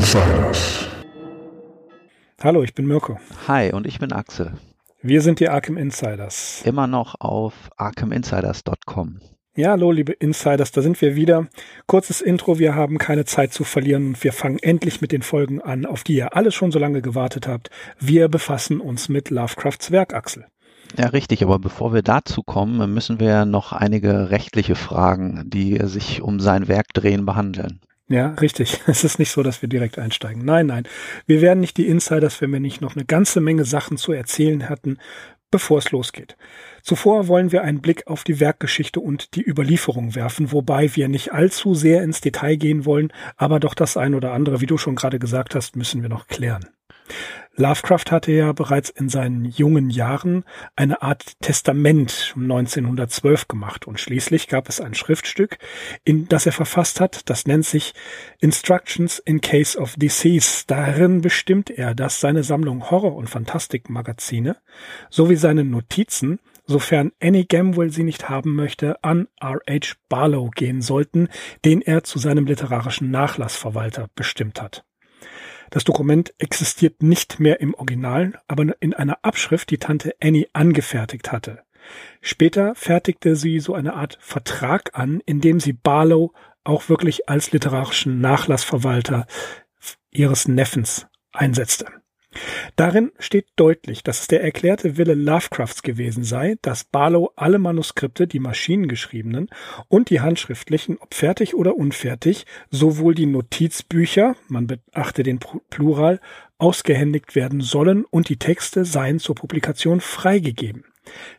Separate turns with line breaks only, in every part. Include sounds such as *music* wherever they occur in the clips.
Insiders.
Hallo, ich bin Mirko.
Hi, und ich bin Axel.
Wir sind die Arkham Insiders.
Immer noch auf arkhaminsiders.com.
Ja, hallo, liebe Insiders, da sind wir wieder. Kurzes Intro, wir haben keine Zeit zu verlieren und wir fangen endlich mit den Folgen an, auf die ihr alle schon so lange gewartet habt. Wir befassen uns mit Lovecrafts Werk, Axel.
Ja, richtig, aber bevor wir dazu kommen, müssen wir noch einige rechtliche Fragen, die sich um sein Werk drehen, behandeln.
Ja, richtig. *laughs* Es ist nicht so, dass wir direkt einsteigen. Nein, nein. Wir werden nicht die Insiders, wenn wir nicht noch eine ganze Menge Sachen zu erzählen hatten, bevor es losgeht. Zuvor wollen wir einen Blick auf die Werkgeschichte und die Überlieferung werfen, wobei wir nicht allzu sehr ins Detail gehen wollen, aber doch das ein oder andere, wie du schon gerade gesagt hast, müssen wir noch klären. Lovecraft hatte ja bereits in seinen jungen Jahren eine Art Testament 1912 gemacht und schließlich gab es ein Schriftstück, in das er verfasst hat, das nennt sich Instructions in Case of Disease. Darin bestimmt er, dass seine Sammlung Horror- und Fantastikmagazine sowie seine Notizen sofern Annie Gamwell sie nicht haben möchte, an R.H. Barlow gehen sollten, den er zu seinem literarischen Nachlassverwalter bestimmt hat. Das Dokument existiert nicht mehr im Original, aber in einer Abschrift, die Tante Annie angefertigt hatte. Später fertigte sie so eine Art Vertrag an, in dem sie Barlow auch wirklich als literarischen Nachlassverwalter ihres Neffens einsetzte. Darin steht deutlich, dass es der erklärte Wille Lovecrafts gewesen sei, dass Barlow alle Manuskripte, die maschinengeschriebenen und die handschriftlichen, ob fertig oder unfertig, sowohl die Notizbücher, man beachte den Plural, ausgehändigt werden sollen und die Texte seien zur Publikation freigegeben.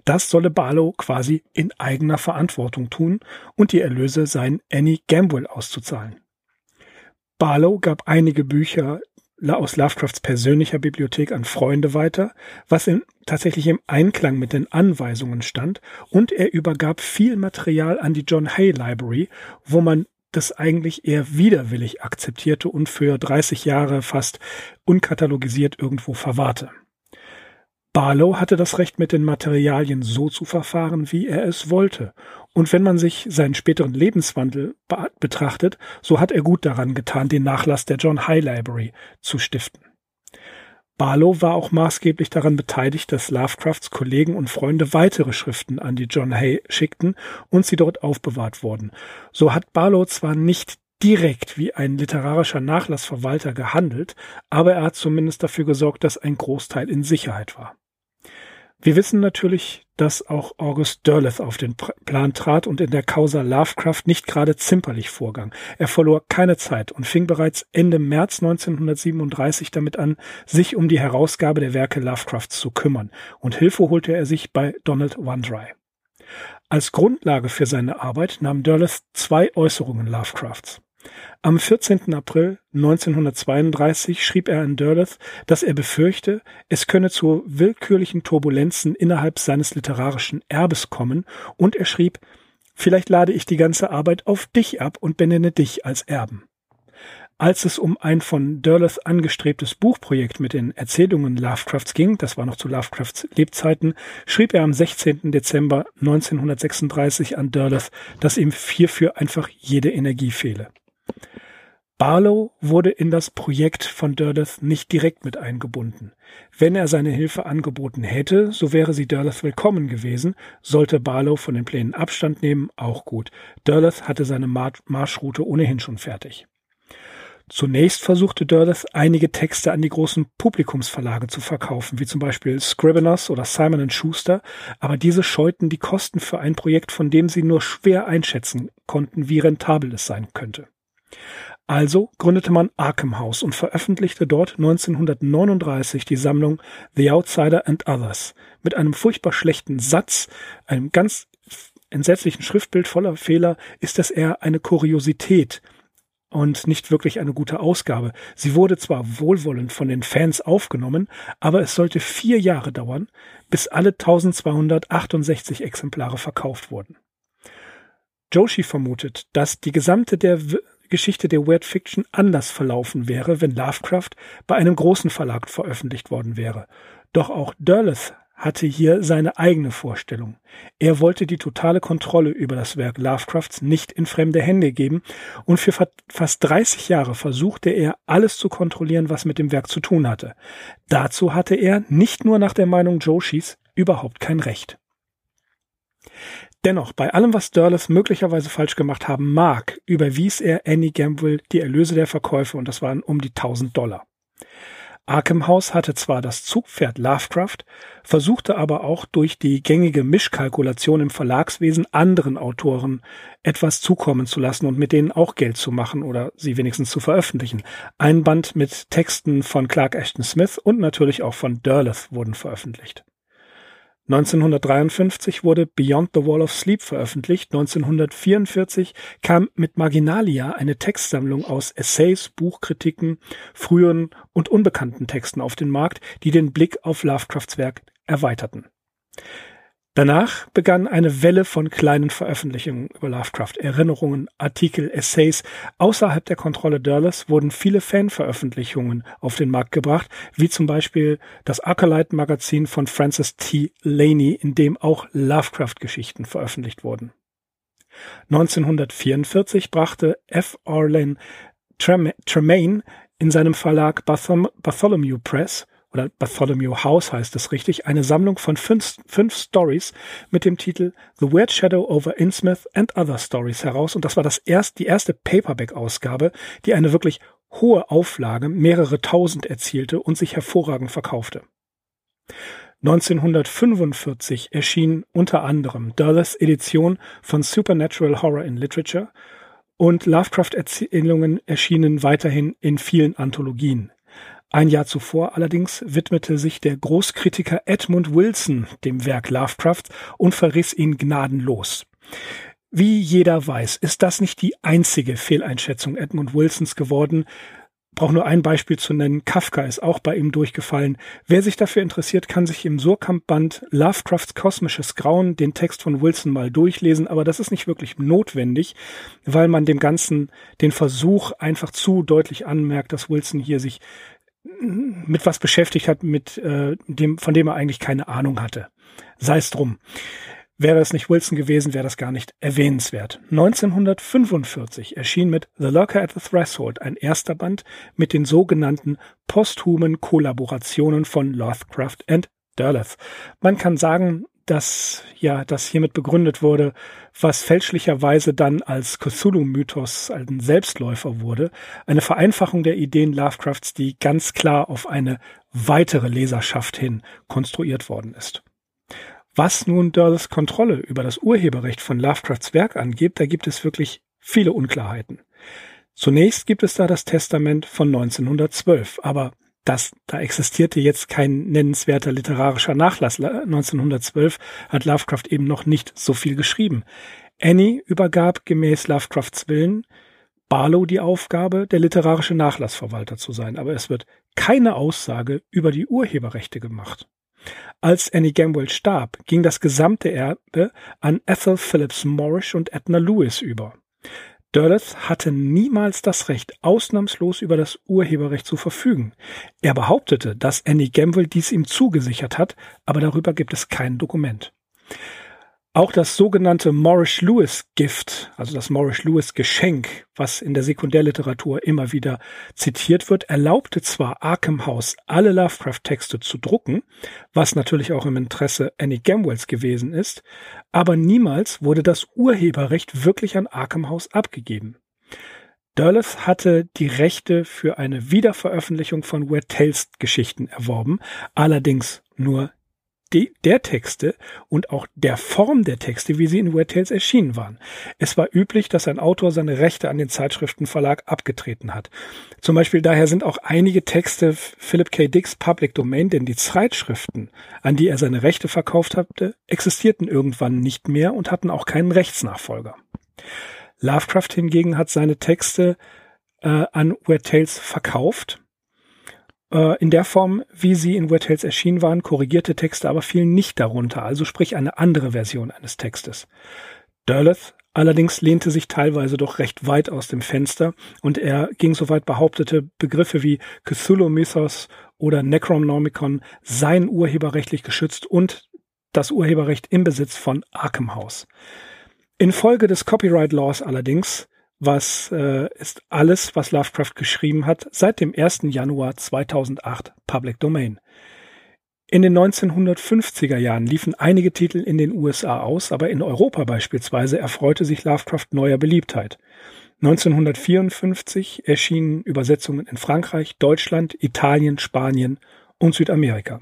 Das solle Barlow quasi in eigener Verantwortung tun und die Erlöse seien Annie Gamble auszuzahlen. Barlow gab einige Bücher aus Lovecrafts persönlicher Bibliothek an Freunde weiter, was in, tatsächlich im Einklang mit den Anweisungen stand, und er übergab viel Material an die John Hay Library, wo man das eigentlich eher widerwillig akzeptierte und für 30 Jahre fast unkatalogisiert irgendwo verwahrte. Barlow hatte das Recht, mit den Materialien so zu verfahren, wie er es wollte. Und wenn man sich seinen späteren Lebenswandel betrachtet, so hat er gut daran getan, den Nachlass der John High Library zu stiften. Barlow war auch maßgeblich daran beteiligt, dass Lovecrafts Kollegen und Freunde weitere Schriften an die John Hay schickten und sie dort aufbewahrt wurden. So hat Barlow zwar nicht direkt wie ein literarischer Nachlassverwalter gehandelt, aber er hat zumindest dafür gesorgt, dass ein Großteil in Sicherheit war. Wir wissen natürlich, dass auch August Derleth auf den Plan trat und in der Causa Lovecraft nicht gerade zimperlich vorgang. Er verlor keine Zeit und fing bereits Ende März 1937 damit an, sich um die Herausgabe der Werke Lovecrafts zu kümmern, und Hilfe holte er sich bei Donald Wandry. Als Grundlage für seine Arbeit nahm Derleth zwei Äußerungen Lovecrafts. Am 14. April 1932 schrieb er an Derleth, dass er befürchte, es könne zu willkürlichen Turbulenzen innerhalb seines literarischen Erbes kommen, und er schrieb, vielleicht lade ich die ganze Arbeit auf dich ab und benenne dich als Erben. Als es um ein von Derleth angestrebtes Buchprojekt mit den Erzählungen Lovecrafts ging, das war noch zu Lovecrafts Lebzeiten, schrieb er am 16. Dezember 1936 an Derleth, dass ihm hierfür einfach jede Energie fehle. Barlow wurde in das Projekt von Derleth nicht direkt mit eingebunden. Wenn er seine Hilfe angeboten hätte, so wäre sie Derleth willkommen gewesen. Sollte Barlow von den Plänen Abstand nehmen, auch gut. Derleth hatte seine Marschroute ohnehin schon fertig. Zunächst versuchte Derleth, einige Texte an die großen Publikumsverlage zu verkaufen, wie zum Beispiel Scriveners oder Simon Schuster, aber diese scheuten die Kosten für ein Projekt, von dem sie nur schwer einschätzen konnten, wie rentabel es sein könnte. Also gründete man Arkham House und veröffentlichte dort 1939 die Sammlung The Outsider and Others mit einem furchtbar schlechten Satz, einem ganz entsetzlichen Schriftbild voller Fehler, ist das eher eine Kuriosität und nicht wirklich eine gute Ausgabe. Sie wurde zwar wohlwollend von den Fans aufgenommen, aber es sollte vier Jahre dauern, bis alle 1268 Exemplare verkauft wurden. Joshi vermutet, dass die gesamte der Geschichte der Weird Fiction anders verlaufen wäre, wenn Lovecraft bei einem großen Verlag veröffentlicht worden wäre. Doch auch Derleth hatte hier seine eigene Vorstellung. Er wollte die totale Kontrolle über das Werk Lovecrafts nicht in fremde Hände geben und für fast 30 Jahre versuchte er, alles zu kontrollieren, was mit dem Werk zu tun hatte. Dazu hatte er, nicht nur nach der Meinung Joshis, überhaupt kein Recht. Dennoch, bei allem, was Durles möglicherweise falsch gemacht haben mag, überwies er Annie Gamble die Erlöse der Verkäufe und das waren um die 1000 Dollar. Arkham House hatte zwar das Zugpferd Lovecraft, versuchte aber auch durch die gängige Mischkalkulation im Verlagswesen anderen Autoren etwas zukommen zu lassen und mit denen auch Geld zu machen oder sie wenigstens zu veröffentlichen. Ein Band mit Texten von Clark Ashton Smith und natürlich auch von Derleth wurden veröffentlicht. 1953 wurde Beyond the Wall of Sleep veröffentlicht. 1944 kam mit Marginalia eine Textsammlung aus Essays, Buchkritiken, früheren und unbekannten Texten auf den Markt, die den Blick auf Lovecrafts Werk erweiterten. Danach begann eine Welle von kleinen Veröffentlichungen über Lovecraft, Erinnerungen, Artikel, Essays. Außerhalb der Kontrolle Dörles wurden viele Fanveröffentlichungen auf den Markt gebracht, wie zum Beispiel das Acolyte-Magazin von Francis T. Laney, in dem auch Lovecraft-Geschichten veröffentlicht wurden. 1944 brachte F. Orlin Tremaine in seinem Verlag Bartholomew Press oder Bartholomew House heißt es richtig, eine Sammlung von fünf, fünf Stories mit dem Titel The Weird Shadow over Innsmouth and Other Stories heraus. Und das war das erst, die erste Paperback-Ausgabe, die eine wirklich hohe Auflage, mehrere tausend erzielte und sich hervorragend verkaufte. 1945 erschien unter anderem Dulles Edition von Supernatural Horror in Literature und Lovecraft-Erzählungen erschienen weiterhin in vielen Anthologien. Ein Jahr zuvor allerdings widmete sich der Großkritiker Edmund Wilson dem Werk Lovecraft und verriss ihn gnadenlos. Wie jeder weiß, ist das nicht die einzige Fehleinschätzung Edmund Wilsons geworden. Brauche nur ein Beispiel zu nennen. Kafka ist auch bei ihm durchgefallen. Wer sich dafür interessiert, kann sich im Surkamp-Band Lovecrafts kosmisches Grauen den Text von Wilson mal durchlesen, aber das ist nicht wirklich notwendig, weil man dem Ganzen den Versuch einfach zu deutlich anmerkt, dass Wilson hier sich mit was beschäftigt hat, mit äh, dem, von dem er eigentlich keine Ahnung hatte. Sei es drum. Wäre es nicht Wilson gewesen, wäre das gar nicht erwähnenswert. 1945 erschien mit The Lurker at the Threshold ein erster Band mit den sogenannten posthumen Kollaborationen von Lovecraft and Derleth. Man kann sagen, dass ja das hiermit begründet wurde, was fälschlicherweise dann als Cthulhu-Mythos ein Selbstläufer wurde, eine Vereinfachung der Ideen Lovecrafts, die ganz klar auf eine weitere Leserschaft hin konstruiert worden ist. Was nun Dörles Kontrolle über das Urheberrecht von Lovecrafts Werk angeht, da gibt es wirklich viele Unklarheiten. Zunächst gibt es da das Testament von 1912, aber das, da existierte jetzt kein nennenswerter literarischer Nachlass. 1912 hat Lovecraft eben noch nicht so viel geschrieben. Annie übergab gemäß Lovecrafts Willen Barlow die Aufgabe, der literarische Nachlassverwalter zu sein, aber es wird keine Aussage über die Urheberrechte gemacht. Als Annie Gamwell starb, ging das gesamte Erbe an Ethel Phillips Morrish und Edna Lewis über. Dörleth hatte niemals das Recht, ausnahmslos über das Urheberrecht zu verfügen. Er behauptete, dass Annie Gamble dies ihm zugesichert hat, aber darüber gibt es kein Dokument. Auch das sogenannte Morris Lewis Gift, also das Morris Lewis Geschenk, was in der Sekundärliteratur immer wieder zitiert wird, erlaubte zwar Arkham House alle Lovecraft-Texte zu drucken, was natürlich auch im Interesse Annie Gamwells gewesen ist, aber niemals wurde das Urheberrecht wirklich an Arkham House abgegeben. Dulles hatte die Rechte für eine Wiederveröffentlichung von Weird Tales Geschichten erworben, allerdings nur de, der Texte und auch der Form der Texte, wie sie in Weird Tales erschienen waren. Es war üblich, dass ein Autor seine Rechte an den Zeitschriftenverlag abgetreten hat. Zum Beispiel daher sind auch einige Texte Philip K. Dicks Public Domain, denn die Zeitschriften, an die er seine Rechte verkauft hatte, existierten irgendwann nicht mehr und hatten auch keinen Rechtsnachfolger. Lovecraft hingegen hat seine Texte äh, an Weird Tales verkauft in der Form, wie sie in Weird Tales erschienen waren, korrigierte Texte aber fielen nicht darunter, also sprich eine andere Version eines Textes. Derleth Allerdings lehnte sich teilweise doch recht weit aus dem Fenster und er ging so weit behauptete, Begriffe wie Cthulhu-Mythos oder Necronomicon seien urheberrechtlich geschützt und das Urheberrecht im Besitz von Arkham House. Infolge des Copyright Laws allerdings, was äh, ist alles, was Lovecraft geschrieben hat, seit dem 1. Januar 2008 Public Domain. In den 1950er Jahren liefen einige Titel in den USA aus, aber in Europa beispielsweise erfreute sich Lovecraft neuer Beliebtheit. 1954 erschienen Übersetzungen in Frankreich, Deutschland, Italien, Spanien und Südamerika.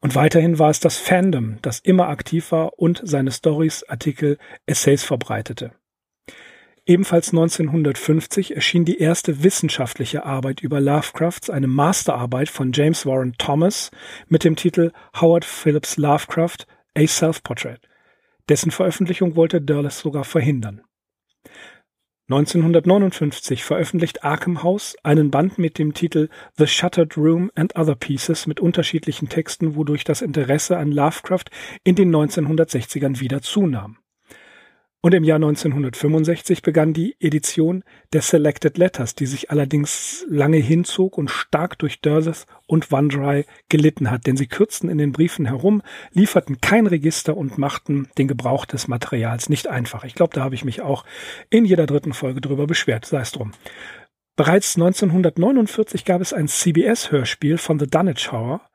Und weiterhin war es das Fandom, das immer aktiv war und seine Stories, Artikel, Essays verbreitete. Ebenfalls 1950 erschien die erste wissenschaftliche Arbeit über Lovecrafts, eine Masterarbeit von James Warren Thomas mit dem Titel Howard Phillips Lovecraft, A Self-Portrait. Dessen Veröffentlichung wollte Derleth sogar verhindern. 1959 veröffentlicht Arkham House einen Band mit dem Titel The Shuttered Room and Other Pieces mit unterschiedlichen Texten, wodurch das Interesse an Lovecraft in den 1960ern wieder zunahm. Und im Jahr 1965 begann die Edition der Selected Letters, die sich allerdings lange hinzog und stark durch Durses und OneDry gelitten hat, denn sie kürzten in den Briefen herum, lieferten kein Register und machten den Gebrauch des Materials nicht einfach. Ich glaube, da habe ich mich auch in jeder dritten Folge drüber beschwert, sei es drum. Bereits 1949 gab es ein CBS-Hörspiel von The Dunwich Horror,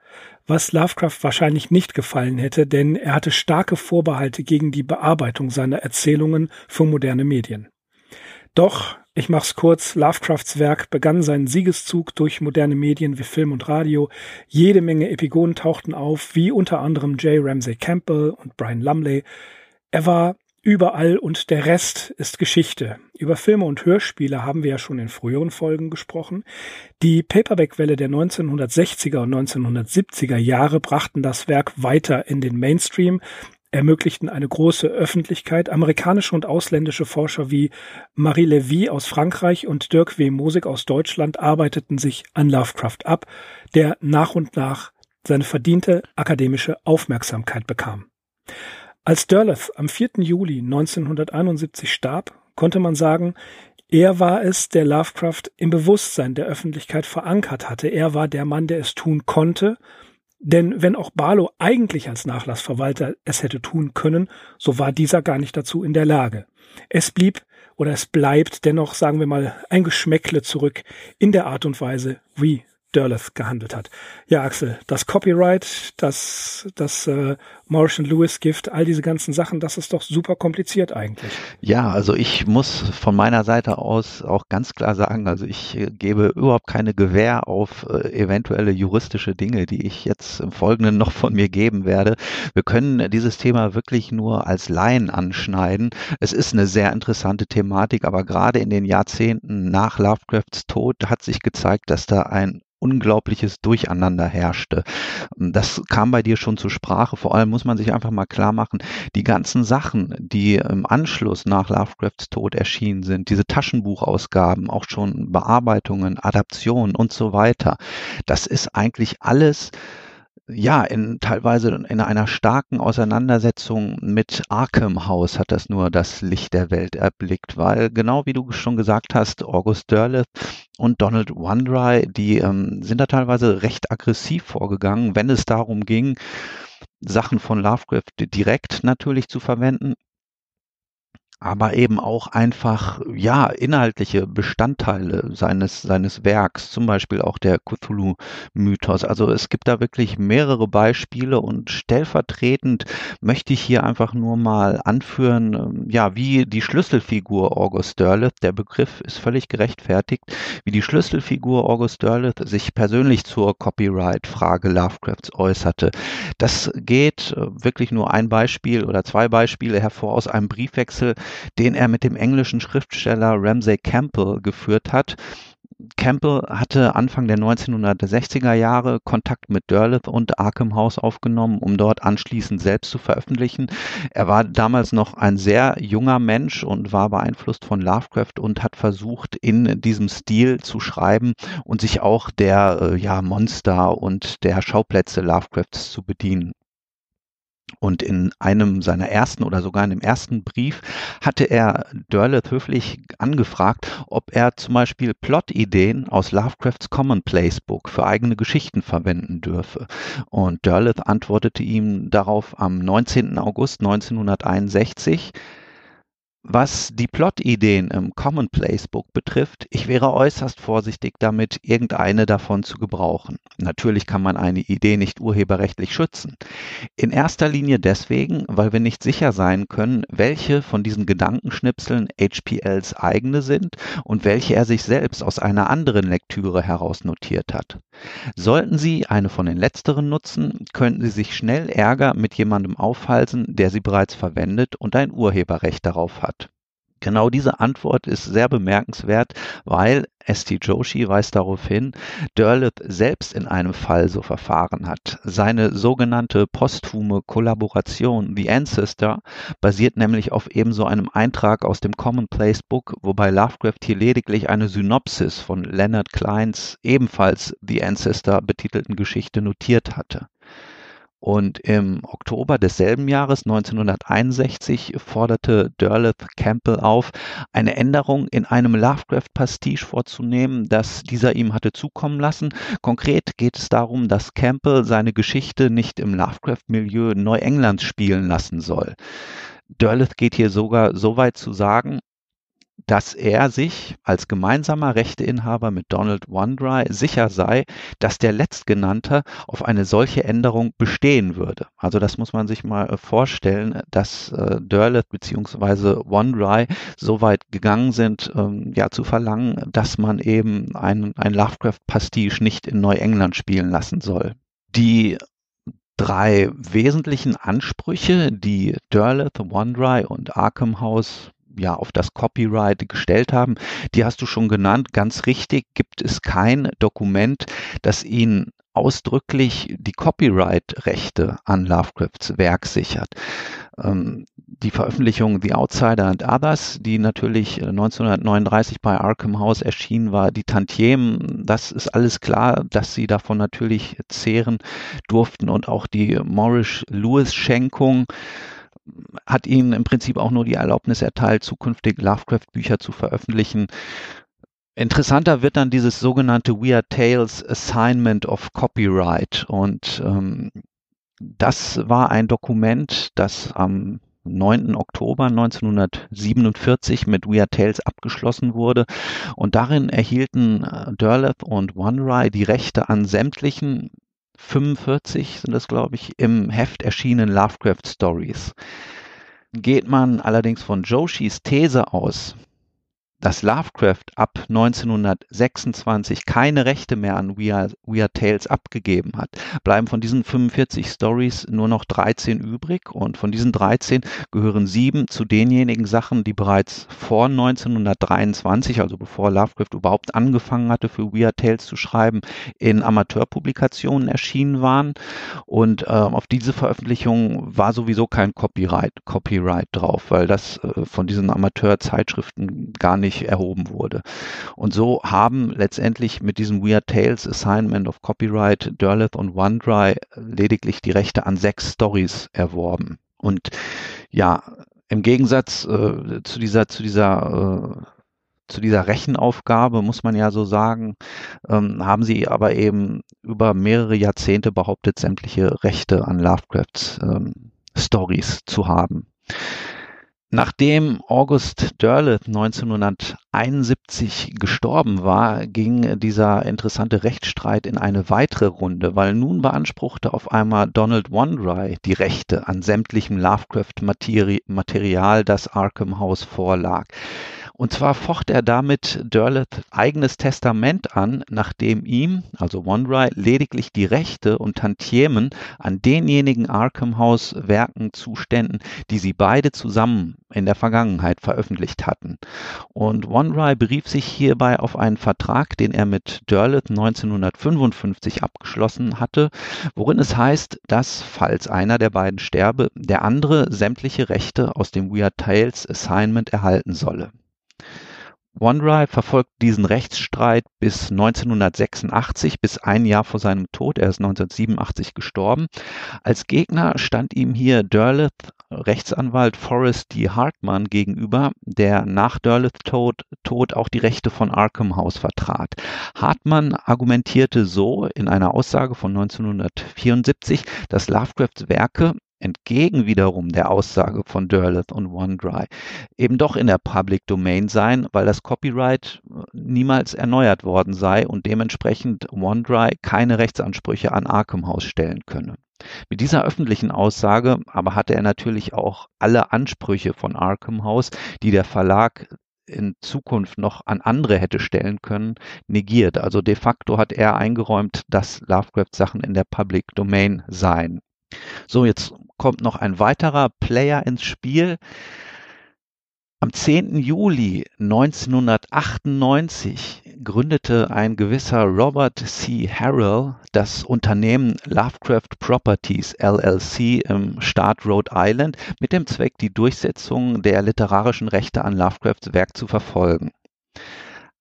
was Lovecraft wahrscheinlich nicht gefallen hätte, denn er hatte starke Vorbehalte gegen die Bearbeitung seiner Erzählungen für moderne Medien. Doch, ich mach's kurz, Lovecrafts Werk begann seinen Siegeszug durch moderne Medien wie Film und Radio. Jede Menge Epigonen tauchten auf, wie unter anderem J. Ramsey Campbell und Brian Lumley. Er war überall und der Rest ist Geschichte. Über Filme und Hörspiele haben wir ja schon in früheren Folgen gesprochen. Die Paperback-Welle der 1960er und 1970er Jahre brachten das Werk weiter in den Mainstream, ermöglichten eine große Öffentlichkeit. Amerikanische und ausländische Forscher wie Marie Levy aus Frankreich und Dirk W. Mosig aus Deutschland arbeiteten sich an Lovecraft ab, der nach und nach seine verdiente akademische Aufmerksamkeit bekam. Als Derleth am 4. Juli 1971 starb, konnte man sagen, er war es, der Lovecraft im Bewusstsein der Öffentlichkeit verankert hatte. Er war der Mann, der es tun konnte. Denn wenn auch Barlow eigentlich als Nachlassverwalter es hätte tun können, so war dieser gar nicht dazu in der Lage. Es blieb oder es bleibt dennoch, sagen wir mal, ein Geschmäckle zurück in der Art und Weise, wie Derleth gehandelt hat. Ja, Axel, das Copyright, das, das äh, Morrison Lewis Gift, all diese ganzen Sachen, das ist doch super kompliziert eigentlich.
Ja, also ich muss von meiner Seite aus auch ganz klar sagen, also ich äh, gebe überhaupt keine Gewähr auf äh, eventuelle juristische Dinge, die ich jetzt im Folgenden *laughs* noch von mir geben werde. Wir können dieses Thema wirklich nur als Laien anschneiden. Es ist eine sehr interessante Thematik, aber gerade in den Jahrzehnten nach Lovecrafts Tod hat sich gezeigt, dass da ein unglaubliches Durcheinander herrschte. Das kam bei dir schon zur Sprache. Vor allem muss man sich einfach mal klar machen, die ganzen Sachen, die im Anschluss nach Lovecrafts Tod erschienen sind, diese Taschenbuchausgaben, auch schon Bearbeitungen, Adaptionen und so weiter, das ist eigentlich alles ja, in teilweise in einer starken Auseinandersetzung mit Arkham House hat das nur das Licht der Welt erblickt, weil genau wie du schon gesagt hast, August Derleth und Donald Wandry, die ähm, sind da teilweise recht aggressiv vorgegangen, wenn es darum ging, Sachen von Lovecraft direkt natürlich zu verwenden, aber eben auch einfach, ja, inhaltliche Bestandteile seines, seines Werks, zum Beispiel auch der Cthulhu-Mythos. Also es gibt da wirklich mehrere Beispiele und stellvertretend möchte ich hier einfach nur mal anführen, ähm, ja, wie die Schlüsselfigur August Derleth, der Begriff ist völlig gerechtfertigt, wie die Schlüsselfigur August Derleth sich persönlich zur Copyright-Frage Lovecrafts äußerte. Das geht äh, wirklich nur ein Beispiel oder zwei Beispiele hervor aus einem Briefwechsel, den er mit dem englischen Schriftsteller Ramsay Campbell geführt hat. Campbell hatte Anfang der 1960er Jahre Kontakt mit Derleth und Arkham House aufgenommen, um dort anschließend selbst zu veröffentlichen. Er war damals noch ein sehr junger Mensch und war beeinflusst von Lovecraft und hat versucht, in diesem Stil zu schreiben und sich auch der äh, ja, Monster und der Schauplätze Lovecrafts zu bedienen. Und in einem seiner ersten oder sogar in dem ersten Brief hatte er Derleth höflich angefragt, ob er zum Beispiel Plot-Ideen aus Lovecrafts Commonplace Book für eigene Geschichten verwenden dürfe. Und Derleth antwortete ihm darauf am 19. August 1961, was die Plot-Ideen im Commonplace Book betrifft, ich wäre äußerst vorsichtig damit, irgendeine davon zu gebrauchen. Natürlich kann man eine Idee nicht urheberrechtlich schützen. In erster Linie deswegen, weil wir nicht sicher sein können, welche von diesen Gedankenschnipseln HPLs eigene sind und welche er sich selbst aus einer anderen Lektüre heraus notiert hat. Sollten Sie eine von den letzteren nutzen, könnten Sie sich schnell Ärger mit jemandem aufhalsen, der sie bereits verwendet und ein Urheberrecht darauf hat. Genau diese Antwort ist sehr bemerkenswert, weil St. Joshi weist darauf hin, Derleth selbst in einem Fall so verfahren hat. Seine sogenannte posthume Kollaboration The Ancestor basiert nämlich auf ebenso einem Eintrag aus dem Commonplace Book, wobei Lovecraft hier lediglich eine Synopsis von Leonard Kleins ebenfalls The Ancestor betitelten Geschichte notiert hatte. Und im Oktober desselben Jahres 1961 forderte Derleth Campbell auf, eine Änderung in einem Lovecraft-Pastiche vorzunehmen, das dieser ihm hatte zukommen lassen. Konkret geht es darum, dass Campbell seine Geschichte nicht im Lovecraft-Milieu Neuenglands spielen lassen soll. Derleth geht hier sogar so weit zu sagen, dass er sich als gemeinsamer Rechteinhaber mit Donald Wandry sicher sei, dass der Letztgenannte auf eine solche Änderung bestehen würde. Also das muss man sich mal äh, vorstellen, dass äh, Derleth bzw. Wandry so weit gegangen sind, ähm, ja zu verlangen, dass man eben ein, ein Lovecraft-Pastiche nicht in Neuengland spielen lassen soll. Die drei wesentlichen Ansprüche, die Derleth, Wandry und Arkham House ja auf das Copyright gestellt haben, die hast du schon genannt. Ganz richtig gibt es kein Dokument, das ihnen ausdrücklich die Copyright-Rechte an Lovecrafts Werk sichert. Ähm, die Veröffentlichung The Outsider and Others, die natürlich 1939 bei Arkham House erschienen war, die Tantiemen, das ist alles klar, dass sie davon natürlich zehren durften und auch die Morris Lewis Schenkung hat ihnen im Prinzip auch nur die Erlaubnis erteilt, zukünftig Lovecraft-Bücher zu veröffentlichen. Interessanter wird dann dieses sogenannte Weird Tales Assignment of Copyright. Und ähm, das war ein Dokument, das am 9. Oktober 1947 mit Weird Tales abgeschlossen wurde. Und darin erhielten äh, Derleth und One die Rechte an sämtlichen 45 sind das, glaube ich, im Heft erschienen Lovecraft Stories. Geht man allerdings von Joshis These aus, dass Lovecraft ab 1926 keine Rechte mehr an Weird, Weird Tales abgegeben hat, bleiben von diesen 45 Stories nur noch 13 übrig und von diesen 13 gehören sieben zu denjenigen Sachen, die bereits vor 1923, also bevor Lovecraft überhaupt angefangen hatte, für Weird Tales zu schreiben, in Amateurpublikationen erschienen waren. Und äh, auf diese Veröffentlichung war sowieso kein Copyright, Copyright drauf, weil das äh, von diesen Amateurzeitschriften gar nicht nicht erhoben wurde. Und so haben letztendlich mit diesem Weird Tales Assignment of Copyright Derleth und OneDry lediglich die Rechte an sechs Stories erworben. Und ja, im Gegensatz äh, zu dieser, zu dieser äh, zu dieser Rechenaufgabe, muss man ja so sagen, ähm, haben sie aber eben über mehrere Jahrzehnte behauptet, sämtliche Rechte an Lovecrafts ähm, Stories zu haben. Nachdem August Derleth 1971 gestorben war, ging dieser interessante Rechtsstreit in eine weitere Runde, weil nun beanspruchte auf einmal Donald Wandry die Rechte an sämtlichem Lovecraft-Material, das Arkham House vorlag. Und zwar focht er damit Derleth eigenes Testament an, nachdem ihm, also OneDry, lediglich die Rechte und Tantiemen an denjenigen Arkham House Werken zuständen, die sie beide zusammen in der Vergangenheit veröffentlicht hatten. Und OneDry berief sich hierbei auf einen Vertrag, den er mit Derleth 1955 abgeschlossen hatte, worin es heißt, dass, falls einer der beiden sterbe, der andere sämtliche Rechte aus dem Weird Tales Assignment erhalten solle. OneDrive verfolgt diesen Rechtsstreit bis 1986, bis ein Jahr vor seinem Tod. Er ist 1987 gestorben. Als Gegner stand ihm hier Derleth, Rechtsanwalt Forrest D. Hartmann gegenüber, der nach Derleths Tod, Tod auch die Rechte von Arkham House vertrat. Hartmann argumentierte so in einer Aussage von 1974, dass Lovecrafts Werke entgegen wiederum der Aussage von Derleth und OneDry eben doch in der Public Domain sein, weil das Copyright äh, niemals erneuert worden sei und dementsprechend OneDry keine Rechtsansprüche an Arkham House stellen könne. Mit dieser öffentlichen Aussage aber hatte er natürlich auch alle Ansprüche von Arkham House, die der Verlag in Zukunft noch an andere hätte stellen können, negiert. Also de facto hat er eingeräumt, dass Lovecraft Sachen in der Public Domain seien. So, jetzt kommt noch ein weiterer Player ins Spiel. Am 10. Juli 1998 gründete ein gewisser Robert C. Harrell das Unternehmen Lovecraft Properties LLC im Staat Rhode Island mit dem Zweck, die Durchsetzung der literarischen Rechte an Lovecrafts Werk zu verfolgen.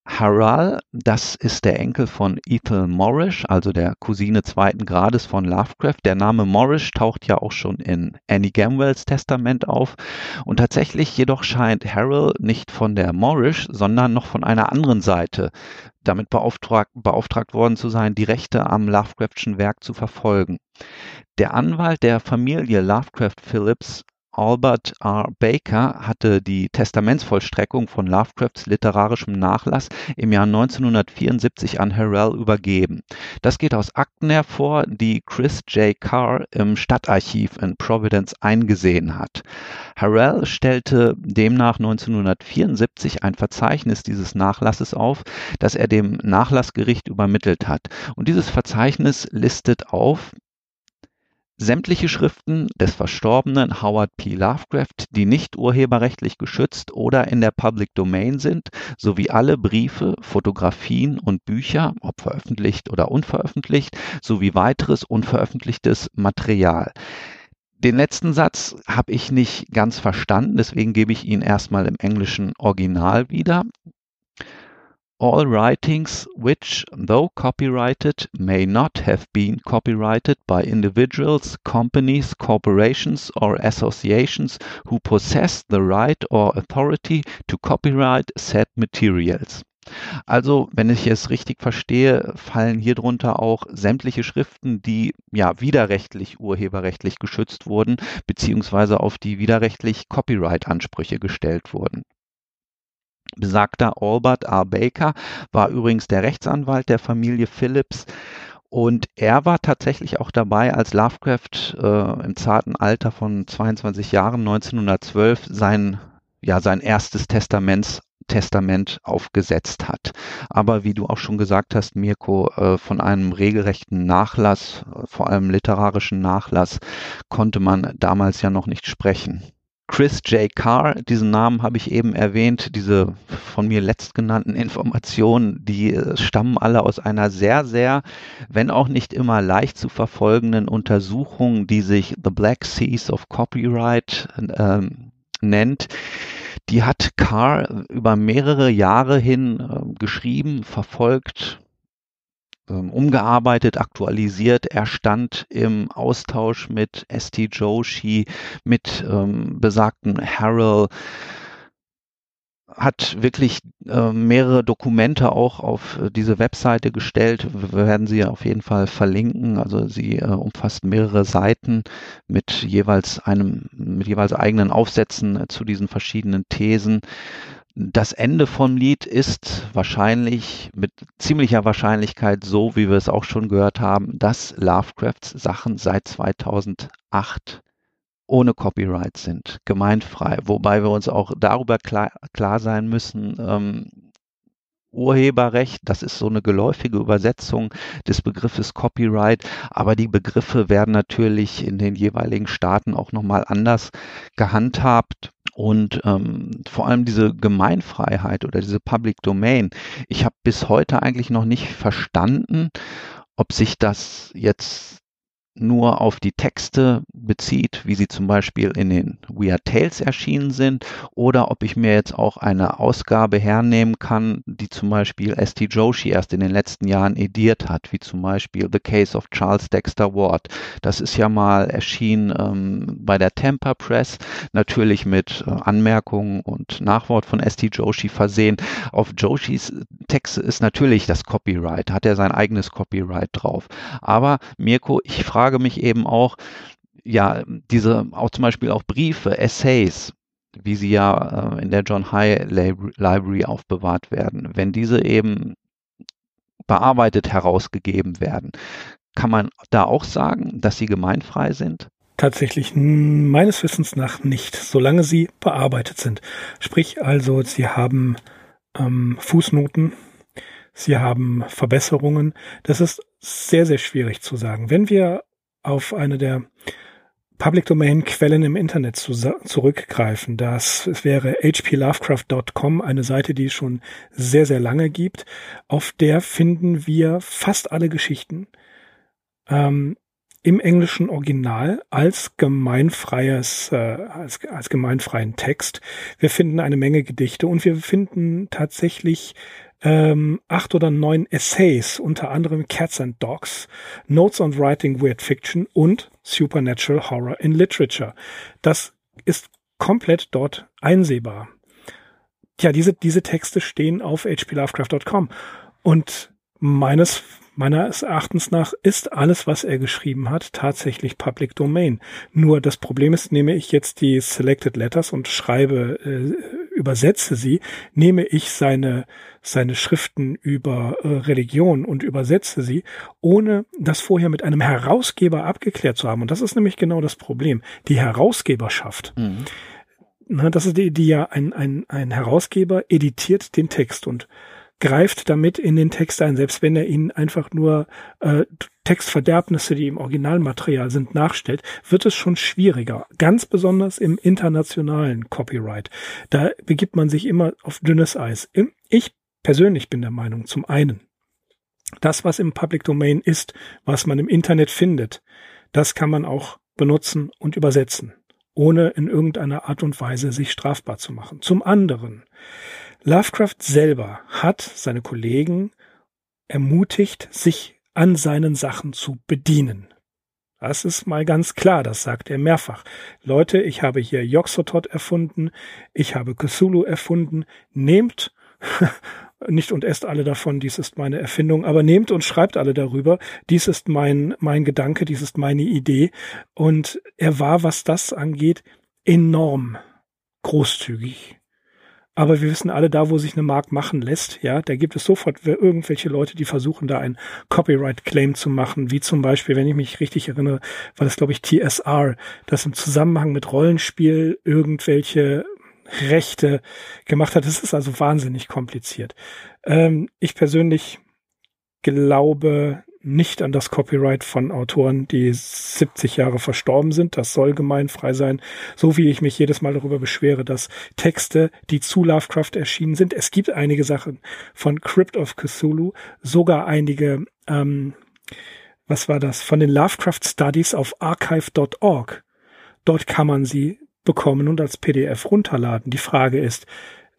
Harral, das ist der Enkel von Ethel Morrish, also der Cousine zweiten Grades von Lovecraft. Der Name Morrish taucht ja auch schon in Annie Gamwells Testament auf. Und tatsächlich jedoch scheint Harrell nicht von der Morrish, sondern noch von einer anderen Seite damit beauftragt, beauftragt worden zu sein, die Rechte am Lovecraftschen Werk zu verfolgen. Der Anwalt der Familie Lovecraft Phillips Albert R. Baker hatte die Testamentsvollstreckung von Lovecrafts literarischem Nachlass im Jahr 1974 an Harrell übergeben. Das geht aus Akten hervor, die Chris J. Carr im Stadtarchiv in Providence eingesehen hat. Harrell stellte demnach 1974 ein Verzeichnis dieses Nachlasses auf, das er dem Nachlassgericht übermittelt hat. Und dieses Verzeichnis listet auf sämtliche Schriften des verstorbenen Howard P. Lovecraft, die nicht urheberrechtlich geschützt oder in der Public Domain sind, sowie alle Briefe, Fotografien und Bücher, ob veröffentlicht oder unveröffentlicht, sowie weiteres unveröffentlichtes Material. Den letzten Satz habe ich nicht ganz verstanden, deswegen gebe ich ihn erstmal im englischen Original wieder. All writings which, though copyrighted, may not have been copyrighted by individuals, companies, corporations, or associations who possess the right or authority to copyright said materials. Also, wenn ich es richtig verstehe, fallen hier drunter auch sämtliche Schriften, die ja widerrechtlich, urheberrechtlich geschützt wurden, beziehungsweise auf die widerrechtlich Copyright-Ansprüche gestellt wurden. Besagter Albert R. Baker war übrigens der Rechtsanwalt der Familie Phillips und er war tatsächlich auch dabei, als Lovecraft äh, im zarten Alter von 22 Jahren 1912 sein, ja, sein erstes Testaments Testament aufgesetzt hat. Aber wie du auch schon gesagt hast, Mirko, äh, von einem regelrechten Nachlass, äh, vor allem literarischen Nachlass, konnte man damals ja noch nicht sprechen. Chris J. Carr, diesen Namen habe ich eben erwähnt, diese von mir letztgenannten Informationen, die äh, stammen alle aus einer sehr, sehr, wenn auch nicht immer leicht zu verfolgenden Untersuchung, die sich The Black Seas of Copyright ähm, nennt. Die hat Carr über mehrere Jahre hin äh, geschrieben, verfolgt, umgearbeitet, aktualisiert. Er stand im Austausch mit St. Joshi, mit ähm, besagten Harrell, hat wirklich äh, mehrere Dokumente auch auf äh, diese Webseite gestellt. Wir werden sie auf jeden Fall verlinken. Also sie äh, umfasst mehrere Seiten mit jeweils einem, mit jeweils eigenen Aufsätzen äh, zu diesen verschiedenen Thesen. Das Ende vom Lied ist wahrscheinlich mit ziemlicher Wahrscheinlichkeit so, wie wir es auch schon gehört haben, dass Lovecrafts Sachen seit 2008 ohne Copyright sind, gemeinfrei. Wobei wir uns auch darüber klar, klar sein müssen, ähm, Urheberrecht, das ist so eine geläufige Übersetzung des Begriffes Copyright, aber die Begriffe werden natürlich in den jeweiligen Staaten auch nochmal anders gehandhabt. Und ähm, vor allem diese Gemeinfreiheit oder diese Public Domain. Ich habe bis heute eigentlich noch nicht verstanden, ob sich das jetzt nur auf die Texte bezieht, wie sie zum Beispiel in den Weird Tales erschienen sind, oder ob ich mir jetzt auch eine Ausgabe hernehmen kann, die zum Beispiel S.T. Joshi erst in den letzten Jahren ediert hat, wie zum Beispiel The Case of Charles Dexter Ward. Das ist ja mal erschienen ähm, bei der Tampa Press, natürlich mit äh, Anmerkungen und Nachwort von S.T. Joshi versehen. Auf Joshis Texte ist natürlich das Copyright, hat er sein eigenes Copyright drauf. Aber Mirko, ich frage frage mich eben auch, ja, diese, auch zum Beispiel auch Briefe, Essays, wie sie ja äh, in der John High Library aufbewahrt werden, wenn diese eben bearbeitet herausgegeben werden, kann man da auch sagen, dass sie gemeinfrei sind?
Tatsächlich meines Wissens nach nicht, solange sie bearbeitet sind. Sprich also, sie haben ähm, Fußnoten, sie haben Verbesserungen. Das ist sehr, sehr schwierig zu sagen. Wenn wir auf eine der Public Domain Quellen im Internet zu, zurückgreifen. Das wäre hplovecraft.com, eine Seite, die es schon sehr, sehr lange gibt. Auf der finden wir fast alle Geschichten ähm, im englischen Original als gemeinfreies, äh, als, als gemeinfreien Text. Wir finden eine Menge Gedichte und wir finden tatsächlich ähm, acht oder neun Essays, unter anderem Cats and Dogs, Notes on Writing Weird Fiction und Supernatural Horror in Literature. Das ist komplett dort einsehbar. Ja, diese, diese Texte stehen auf hplovecraft.com und meines Meines Erachtens nach ist alles, was er geschrieben hat, tatsächlich Public Domain. Nur das Problem ist, nehme ich jetzt die Selected Letters und schreibe, äh, übersetze sie, nehme ich seine, seine Schriften über äh, Religion und übersetze sie, ohne das vorher mit einem Herausgeber abgeklärt zu haben. Und das ist nämlich genau das Problem. Die Herausgeberschaft. Mhm. Na, das ist die, die ja ein, ein, ein Herausgeber editiert den Text und greift damit in den Text ein, selbst wenn er ihnen einfach nur äh, Textverderbnisse, die im Originalmaterial sind, nachstellt, wird es schon schwieriger. Ganz besonders im internationalen Copyright. Da begibt man sich immer auf dünnes Eis. Ich persönlich bin der Meinung, zum einen, das, was im Public Domain ist, was man im Internet findet, das kann man auch benutzen und übersetzen, ohne in irgendeiner Art und Weise sich strafbar zu machen. Zum anderen, Lovecraft selber hat seine Kollegen ermutigt, sich an seinen Sachen zu bedienen. Das ist mal ganz klar, das sagt er mehrfach. Leute, ich habe hier Yoxotot erfunden, ich habe Cthulhu erfunden, nehmt *laughs* nicht und esst alle davon, dies ist meine Erfindung, aber nehmt und schreibt alle darüber, dies ist mein, mein Gedanke, dies ist meine Idee. Und er war, was das angeht, enorm großzügig. Aber wir wissen alle, da wo sich eine Mark machen lässt, ja, da gibt es sofort irgendwelche Leute, die versuchen, da ein Copyright-Claim zu machen, wie zum Beispiel, wenn ich mich richtig erinnere, war das, glaube ich, TSR, das im Zusammenhang mit Rollenspiel irgendwelche Rechte gemacht hat. Das ist also wahnsinnig kompliziert. Ähm, ich persönlich glaube nicht an das Copyright von Autoren, die 70 Jahre verstorben sind. Das soll gemeinfrei sein. So wie ich mich jedes Mal darüber beschwere, dass Texte, die zu Lovecraft erschienen sind, es gibt einige Sachen von Crypt of Cthulhu, sogar einige, ähm, was war das, von den Lovecraft Studies auf archive.org. Dort kann man sie bekommen und als PDF runterladen. Die Frage ist,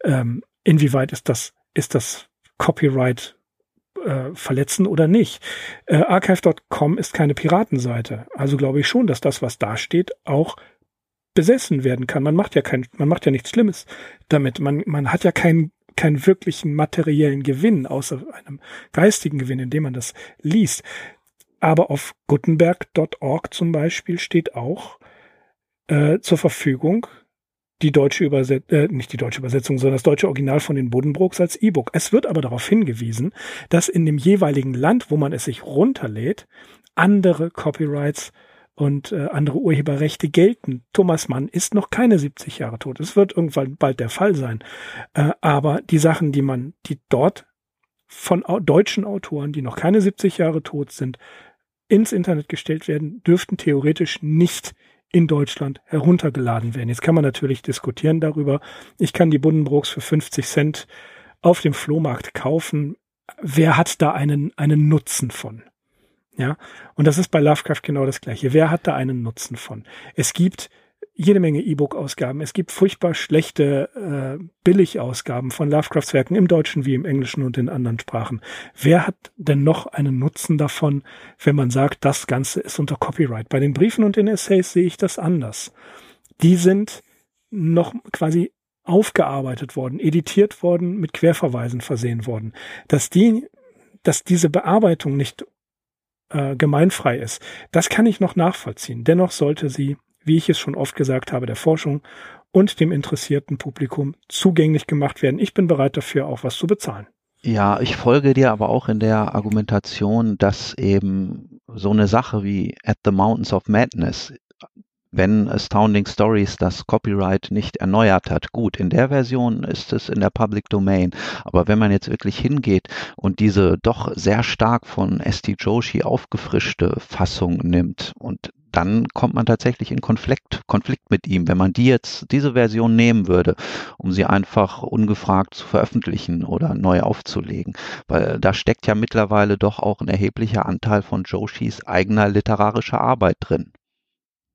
ähm, inwieweit ist das, ist das Copyright äh, verletzen oder nicht. Äh, Archive.com ist keine Piratenseite. Also glaube ich schon, dass das, was da steht, auch besessen werden kann. Man macht ja kein, man macht ja nichts Schlimmes damit. Man, man hat ja keinen keinen wirklichen materiellen Gewinn, außer einem geistigen Gewinn, indem man das liest. Aber auf gutenberg.org zum Beispiel steht auch äh, zur Verfügung die deutsche Übersetzung, äh, nicht die deutsche Übersetzung, sondern das deutsche Original von den Buddenbrooks als E-Book. Es wird aber darauf hingewiesen, dass in dem jeweiligen Land, wo man es sich runterlädt, andere Copyrights und äh, andere Urheberrechte gelten. Thomas Mann ist noch keine 70 Jahre tot. Es wird irgendwann bald der Fall sein. Äh, aber die Sachen, die man, die dort von deutschen Autoren, die noch keine 70 Jahre tot sind, ins Internet gestellt werden, dürften theoretisch nicht in Deutschland heruntergeladen werden. Jetzt kann man natürlich diskutieren darüber. Ich kann die Buddenbrooks für 50 Cent auf dem Flohmarkt kaufen. Wer hat da einen, einen Nutzen von? Ja, und das ist bei Lovecraft genau das Gleiche. Wer hat da einen Nutzen von? Es gibt jede Menge E-Book-Ausgaben. Es gibt furchtbar schlechte äh, Billig-Ausgaben von Lovecrafts Werken im Deutschen wie im Englischen und in anderen Sprachen. Wer hat denn noch einen Nutzen davon, wenn man sagt, das Ganze ist unter Copyright? Bei den Briefen und den Essays sehe ich das anders. Die sind noch quasi aufgearbeitet worden, editiert worden, mit Querverweisen versehen worden. Dass die, dass diese Bearbeitung nicht äh, gemeinfrei ist, das kann ich noch nachvollziehen. Dennoch sollte sie wie ich es schon oft gesagt habe, der Forschung und dem interessierten Publikum zugänglich gemacht werden. Ich bin bereit dafür, auch was zu bezahlen.
Ja, ich folge dir aber auch in der Argumentation, dass eben so eine Sache wie At the Mountains of Madness wenn Astounding Stories das Copyright nicht erneuert hat. Gut, in der Version ist es in der Public Domain. Aber wenn man jetzt wirklich hingeht und diese doch sehr stark von ST Joshi aufgefrischte Fassung nimmt und dann kommt man tatsächlich in Konflikt, Konflikt mit ihm. Wenn man die jetzt, diese Version nehmen würde, um sie einfach ungefragt zu veröffentlichen oder neu aufzulegen. Weil da steckt ja mittlerweile doch auch ein erheblicher Anteil von Joshis eigener literarischer Arbeit drin.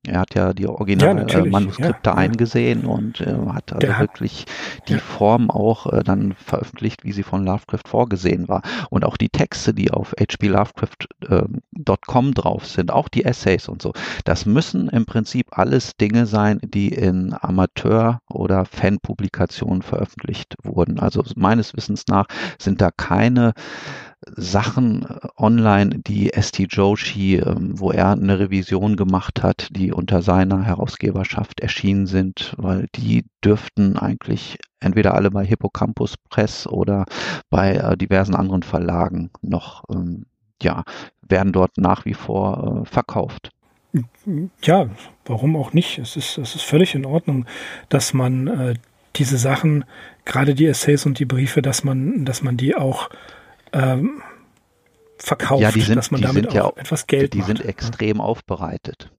Er hat ja die Originalmanuskripte ja, ja, eingesehen und äh, hat also wirklich die Form auch äh, dann veröffentlicht, wie sie von Lovecraft vorgesehen war. Und auch die Texte, die auf hplovecraft.com äh, drauf sind, auch die Essays und so, das müssen im Prinzip alles Dinge sein, die in Amateur- oder Fanpublikationen veröffentlicht wurden. Also meines Wissens nach sind da keine Sachen äh, online, die ST Joshi, ähm, wo er eine Revision gemacht hat, die unter seiner Herausgeberschaft erschienen sind, weil die dürften eigentlich entweder alle bei Hippocampus Press oder bei äh, diversen anderen Verlagen noch, ähm, ja, werden dort nach wie vor äh, verkauft.
Ja, warum auch nicht? Es ist, es ist völlig in Ordnung, dass man diese Sachen, gerade die Essays und die Briefe, dass man, dass man die auch ähm, verkauft,
ja, die sind,
dass man
die
damit
sind ja
auch etwas Geld
die
macht.
Die sind extrem aufbereitet.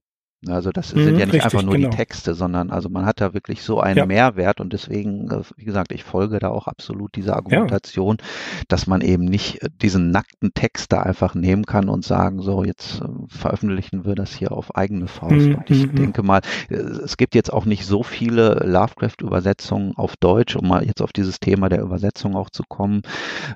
Also das mhm, sind ja nicht richtig, einfach nur genau. die Texte, sondern also man hat da wirklich so einen ja. Mehrwert und deswegen, äh, wie gesagt, ich folge da auch absolut dieser Argumentation, ja. dass man eben nicht äh, diesen nackten Text da einfach nehmen kann und sagen, so jetzt äh, veröffentlichen wir das hier auf eigene Faust. Mhm. ich mhm, denke mal, es gibt jetzt auch nicht so viele Lovecraft-Übersetzungen auf Deutsch, um mal jetzt auf dieses Thema der Übersetzung auch zu kommen.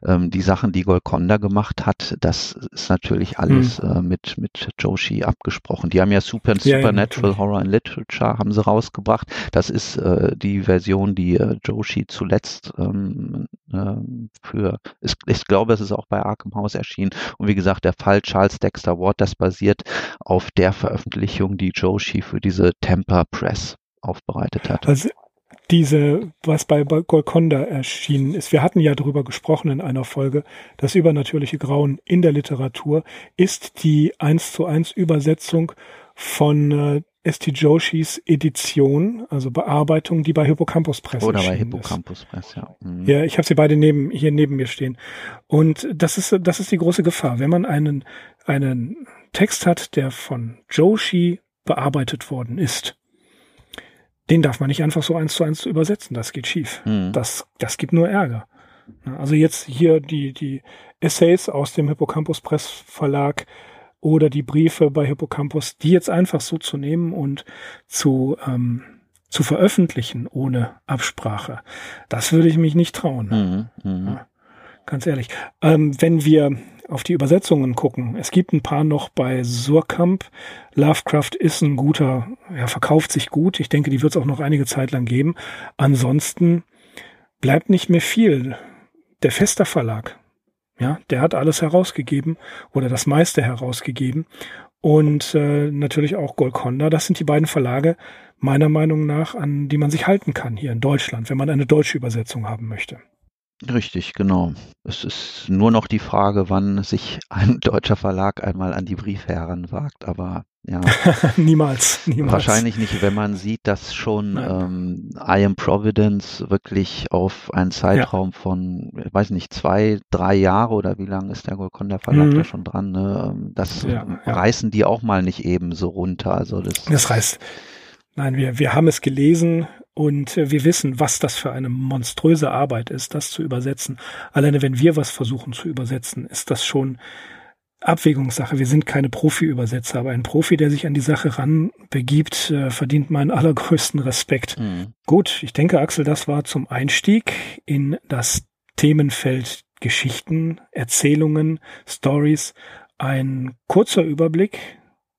Ähm, die Sachen, die Golconda gemacht hat, das ist natürlich alles mhm. äh, mit, mit Joshi abgesprochen. Die haben ja super, ja Supernatural ja, Horror in Literature haben sie rausgebracht. Das ist äh, die Version, die äh, Joshi zuletzt ähm, äh, für, ist, ich glaube, es ist auch bei Arkham House erschienen. Und wie gesagt, der Fall Charles Dexter Ward, das basiert auf der Veröffentlichung, die Joshi für diese Temper Press aufbereitet hat.
Also diese, was bei Golconda erschienen ist. Wir hatten ja darüber gesprochen in einer Folge, das übernatürliche Grauen in der Literatur ist die eins zu eins Übersetzung von äh, ST Joshis Edition, also Bearbeitung, die bei Hippocampus Press
Oder bei Hippocampus Press, ja.
Mhm. Ja, ich habe sie beide neben, hier neben mir stehen. Und das ist, das ist die große Gefahr. Wenn man einen, einen Text hat, der von Joshi bearbeitet worden ist, den darf man nicht einfach so eins zu eins übersetzen. Das geht schief. Mhm. Das, das gibt nur Ärger. Also jetzt hier die, die Essays aus dem Hippocampus Press Verlag, oder die Briefe bei Hippocampus, die jetzt einfach so zu nehmen und zu, ähm, zu veröffentlichen ohne Absprache. Das würde ich mich nicht trauen. Mhm, mh. ja, ganz ehrlich. Ähm, wenn wir auf die Übersetzungen gucken, es gibt ein paar noch bei Surkamp. Lovecraft ist ein guter, ja, verkauft sich gut. Ich denke, die wird es auch noch einige Zeit lang geben. Ansonsten bleibt nicht mehr viel. Der Fester Verlag, ja, der hat alles herausgegeben oder das meiste herausgegeben. Und äh, natürlich auch Golconda. Das sind die beiden Verlage meiner Meinung nach, an die man sich halten kann hier in Deutschland, wenn man eine deutsche Übersetzung haben möchte.
Richtig, genau. Es ist nur noch die Frage, wann sich ein *laughs* deutscher Verlag einmal an die Briefe heranwagt, aber ja. *laughs*
niemals, niemals.
Wahrscheinlich nicht, wenn man sieht, dass schon ähm, I Am Providence wirklich auf einen Zeitraum ja. von, ich weiß nicht, zwei, drei Jahre oder wie lange ist der Golconda Verlag mhm. da schon dran, ne? Ähm, das ja, reißen die auch mal nicht eben so runter. Also das,
das reißt. Nein, wir, wir haben es gelesen und äh, wir wissen, was das für eine monströse Arbeit ist, das zu übersetzen. Alleine wenn wir was versuchen zu übersetzen, ist das schon Abwägungssache. Wir sind keine Profi-Übersetzer, aber ein Profi, der sich an die Sache ranbegibt, äh, verdient meinen *laughs* allergrößten Respekt. Mhm. Gut, ich denke, Axel, das war zum Einstieg in das Themenfeld Geschichten, Erzählungen, Stories, ein kurzer Überblick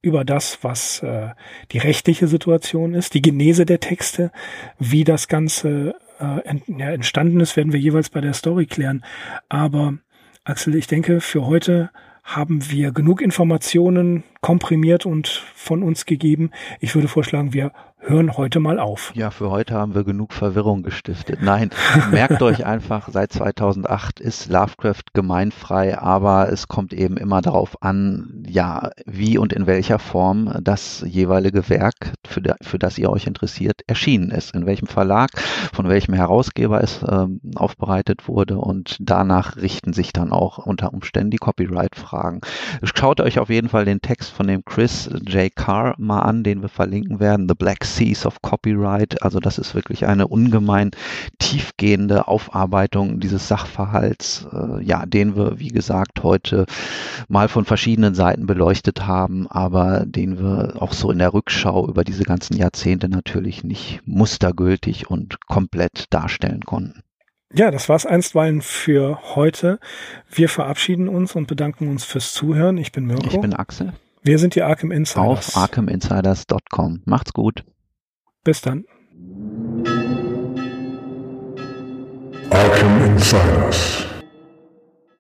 über das, was äh, die rechtliche Situation ist, die Genese der Texte, wie das Ganze äh, ent, ja, entstanden ist, werden wir jeweils bei der Story klären. Aber Axel, ich denke, für heute haben wir genug Informationen komprimiert und von uns gegeben. Ich würde vorschlagen, wir hören heute mal auf.
Ja, für heute haben wir genug Verwirrung gestiftet. Nein, *laughs* merkt euch einfach, seit 2008 ist Lovecraft gemeinfrei, aber es kommt eben immer darauf an, ja, wie und in welcher Form das jeweilige Werk, für, da, für das ihr euch interessiert, erschienen ist, in welchem Verlag, von welchem Herausgeber es ähm, aufbereitet wurde und danach richten sich dann auch unter Umständen die Copyright-Fragen. Schaut euch auf jeden Fall den Text von dem Chris J. Carr mal an, den wir verlinken werden, The Black Seas of Copyright. Also das ist wirklich eine ungemein tiefgehende Aufarbeitung dieses Sachverhalts, äh, ja, den wir, wie gesagt, heute mal von verschiedenen Seiten beleuchtet haben, aber den wir auch so in der Rückschau über diese ganzen Jahrzehnte natürlich nicht mustergültig und komplett darstellen konnten.
Ja, das war's einstweilen für heute. Wir verabschieden uns und bedanken uns fürs Zuhören. Ich bin Mirko.
Ich bin Axel.
Wir sind die Arkham
Insiders. Auf arkhaminsiders.com. Macht's gut.
Bis dann.
Arkham Insiders.